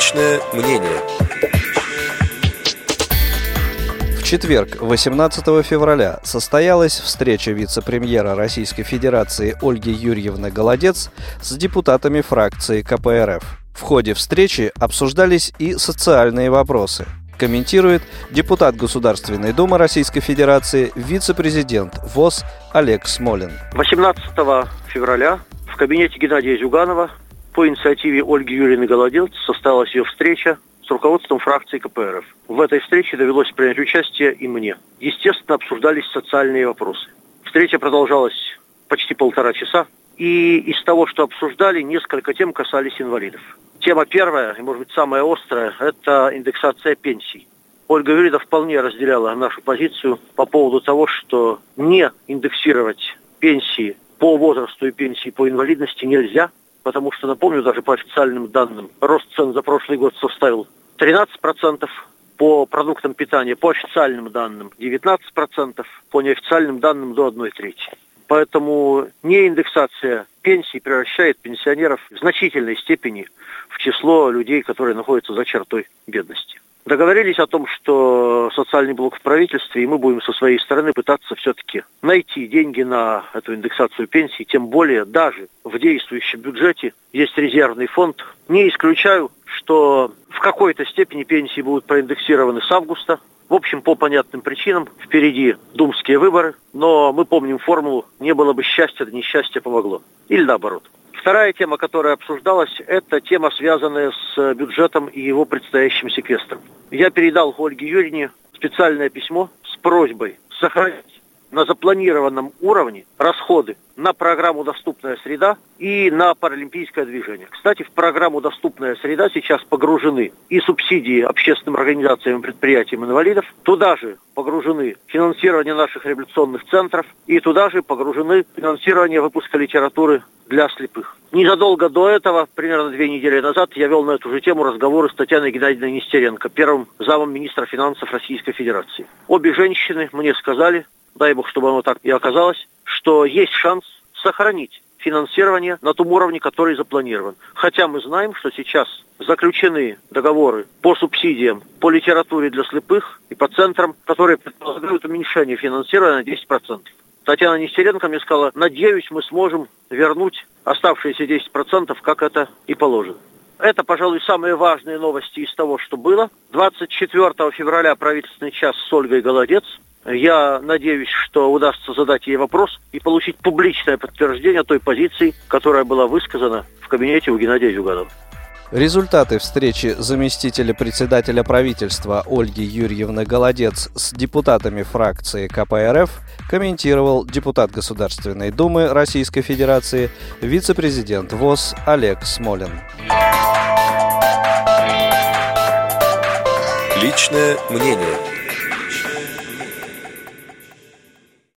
Личное мнение. В четверг, 18 февраля, состоялась встреча вице-премьера Российской Федерации Ольги Юрьевны Голодец с депутатами фракции КПРФ. В ходе встречи обсуждались и социальные вопросы – комментирует депутат Государственной Думы Российской Федерации, вице-президент ВОЗ Олег Смолин. 18 февраля в кабинете Геннадия Зюганова по инициативе Ольги Юрьевны Голодец состоялась ее встреча с руководством фракции КПРФ. В этой встрече довелось принять участие и мне. Естественно, обсуждались социальные вопросы. Встреча продолжалась почти полтора часа. И из того, что обсуждали, несколько тем касались инвалидов. Тема первая, и, может быть, самая острая, это индексация пенсий. Ольга Юрьевна вполне разделяла нашу позицию по поводу того, что не индексировать пенсии по возрасту и пенсии по инвалидности нельзя, потому что, напомню, даже по официальным данным, рост цен за прошлый год составил 13%, по продуктам питания, по официальным данным 19%, по неофициальным данным до 1 трети. Поэтому не индексация пенсий превращает пенсионеров в значительной степени в число людей, которые находятся за чертой бедности. Договорились о том, что социальный блок в правительстве, и мы будем со своей стороны пытаться все-таки найти деньги на эту индексацию пенсий, тем более даже в действующем бюджете есть резервный фонд. Не исключаю, что в какой-то степени пенсии будут проиндексированы с августа, в общем, по понятным причинам. Впереди думские выборы, но мы помним формулу «не было бы счастья, да несчастье помогло». Или наоборот. Вторая тема, которая обсуждалась, это тема, связанная с бюджетом и его предстоящим секвестром. Я передал Ольге Юрьевне специальное письмо с просьбой сохранить на запланированном уровне расходы на программу «Доступная среда» и на паралимпийское движение. Кстати, в программу «Доступная среда» сейчас погружены и субсидии общественным организациям и предприятиям инвалидов, туда же погружены финансирование наших реабилитационных центров и туда же погружены финансирование выпуска литературы для слепых. Незадолго до этого, примерно две недели назад, я вел на эту же тему разговоры с Татьяной Геннадьевной Нестеренко, первым замом министра финансов Российской Федерации. Обе женщины мне сказали, дай бог, чтобы оно так и оказалось, что есть шанс сохранить финансирование на том уровне, который запланирован. Хотя мы знаем, что сейчас заключены договоры по субсидиям, по литературе для слепых и по центрам, которые предполагают уменьшение финансирования на 10%. Татьяна Нестеренко мне сказала, надеюсь, мы сможем вернуть оставшиеся 10%, как это и положено. Это, пожалуй, самые важные новости из того, что было. 24 февраля правительственный час с Ольгой Голодец. Я надеюсь, что удастся задать ей вопрос и получить публичное подтверждение той позиции, которая была высказана в кабинете у Геннадия Зюганова. Результаты встречи заместителя председателя правительства Ольги Юрьевны Голодец с депутатами фракции КПРФ комментировал депутат Государственной Думы Российской Федерации, вице-президент ВОЗ Олег Смолин. Личное мнение.